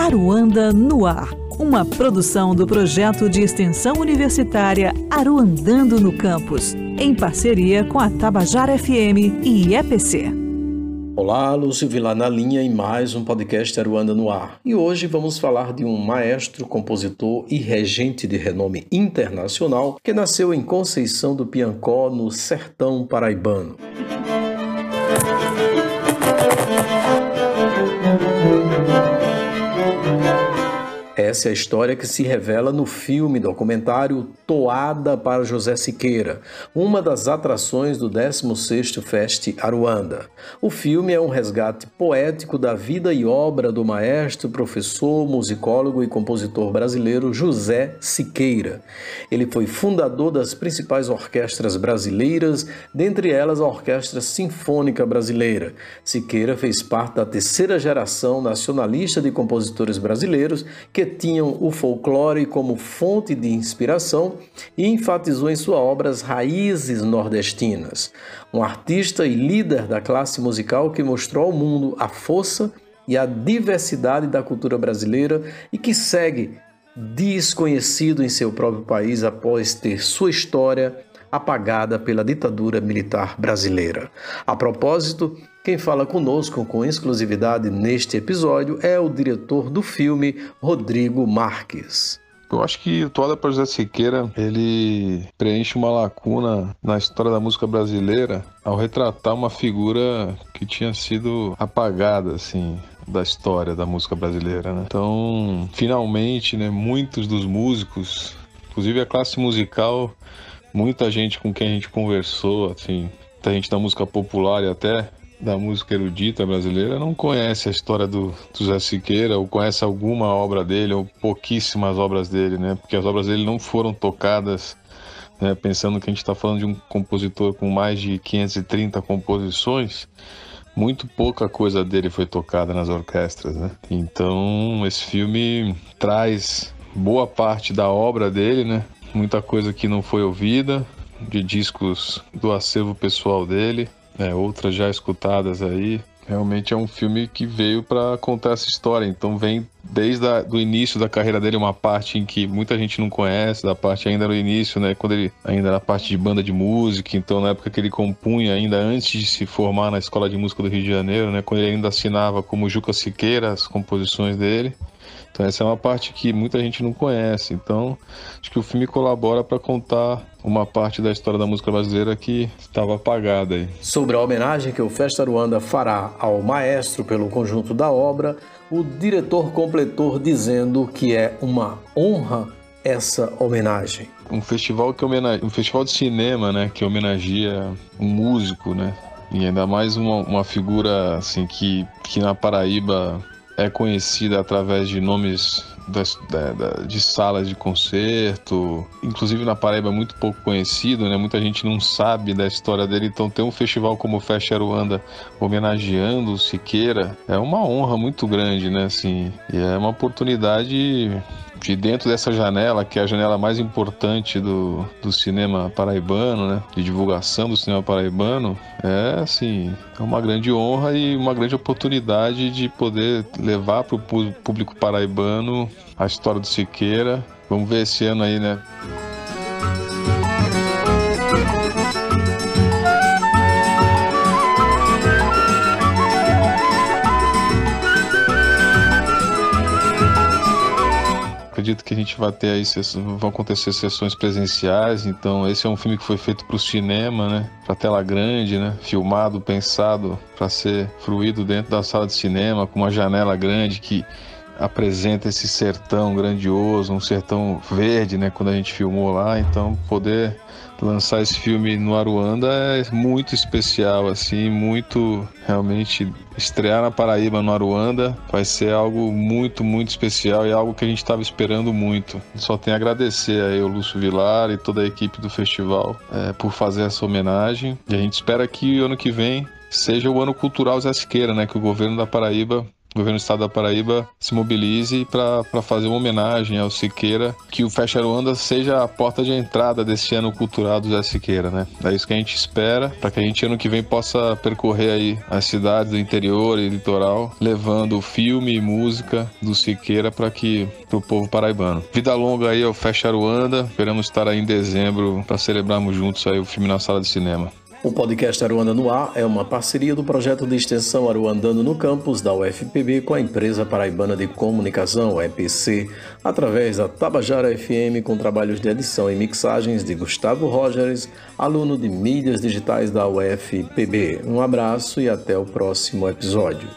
Aruanda no Ar, uma produção do projeto de extensão universitária Aruandando no Campus, em parceria com a Tabajara FM e EPC. Olá, Lúcio Vilar na linha em mais um podcast Aruanda no Ar. E hoje vamos falar de um maestro, compositor e regente de renome internacional que nasceu em Conceição do Piancó, no sertão paraibano. Essa é a história que se revela no filme documentário Toada para José Siqueira, uma das atrações do 16º Fest Aruanda. O filme é um resgate poético da vida e obra do maestro, professor, musicólogo e compositor brasileiro José Siqueira. Ele foi fundador das principais orquestras brasileiras, dentre elas a Orquestra Sinfônica Brasileira. Siqueira fez parte da terceira geração nacionalista de compositores brasileiros que tinham o folclore como fonte de inspiração e enfatizou em sua obra as raízes nordestinas. Um artista e líder da classe musical que mostrou ao mundo a força e a diversidade da cultura brasileira e que segue desconhecido em seu próprio país após ter sua história apagada pela ditadura militar brasileira. A propósito, quem fala conosco com exclusividade neste episódio é o diretor do filme, Rodrigo Marques. Eu acho que o Toada para José Siqueira, ele preenche uma lacuna na história da música brasileira ao retratar uma figura que tinha sido apagada, assim, da história da música brasileira, né? Então, finalmente, né, muitos dos músicos, inclusive a classe musical, muita gente com quem a gente conversou, assim, muita gente da música popular e até da música erudita brasileira não conhece a história do, do Zé Siqueira ou conhece alguma obra dele ou pouquíssimas obras dele, né? Porque as obras dele não foram tocadas, né? Pensando que a gente está falando de um compositor com mais de 530 composições, muito pouca coisa dele foi tocada nas orquestras, né? Então esse filme traz boa parte da obra dele, né? Muita coisa que não foi ouvida, de discos do acervo pessoal dele, né, outras já escutadas aí. Realmente é um filme que veio para contar essa história. Então vem desde o início da carreira dele uma parte em que muita gente não conhece, da parte ainda no início, né, quando ele ainda era parte de banda de música, então na época que ele compunha ainda antes de se formar na Escola de Música do Rio de Janeiro, né, quando ele ainda assinava como Juca Siqueira as composições dele. Então essa é uma parte que muita gente não conhece. Então acho que o filme colabora para contar uma parte da história da música brasileira que estava apagada aí. Sobre a homenagem que o Festa Ruanda fará ao maestro pelo conjunto da obra, o diretor completou dizendo que é uma honra essa homenagem. Um festival que homenage... um festival de cinema, né, que homenageia um músico, né? E ainda mais uma, uma figura assim que, que na Paraíba é conhecida através de nomes das, da, da, de salas de concerto, inclusive na Paraíba é muito pouco conhecido, né? Muita gente não sabe da história dele, então ter um festival como o Fest Aruanda homenageando o Siqueira é uma honra muito grande, né? Assim, e é uma oportunidade de dentro dessa janela, que é a janela mais importante do, do cinema paraibano, né? De divulgação do cinema paraibano, é assim, é uma grande honra e uma grande oportunidade de poder levar para o público paraibano a história do Siqueira. Vamos ver esse ano aí, né? Acredito que a gente vai ter aí, vão acontecer sessões presenciais, então esse é um filme que foi feito para o cinema, né? Para tela grande, né? Filmado, pensado para ser fruído dentro da sala de cinema, com uma janela grande que apresenta esse sertão grandioso, um sertão verde, né? Quando a gente filmou lá, então poder lançar esse filme no Aruanda é muito especial, assim, muito realmente estrear na Paraíba no Aruanda vai ser algo muito, muito especial e algo que a gente estava esperando muito. Só tenho a agradecer aí ao Lúcio Vilar e toda a equipe do festival é, por fazer essa homenagem e a gente espera que o ano que vem seja o ano cultural Zé Siqueira, né? Que o governo da Paraíba o governo do estado da Paraíba se mobilize para fazer uma homenagem ao Siqueira, que o Fecha Aruanda seja a porta de entrada desse ano cultural do Zé Siqueira, né? É isso que a gente espera, para que a gente ano que vem possa percorrer aí as cidades do interior e litoral, levando filme e música do Siqueira para que pro povo paraibano. Vida longa aí ao Fecha Aruanda, esperamos estar aí em dezembro para celebrarmos juntos aí o filme na sala de cinema. O podcast Aruanda no Ar é uma parceria do projeto de extensão Aruandando no Campus da UFPB com a empresa paraibana de comunicação, EPC, através da Tabajara FM com trabalhos de edição e mixagens de Gustavo Rogers, aluno de mídias digitais da UFPB. Um abraço e até o próximo episódio.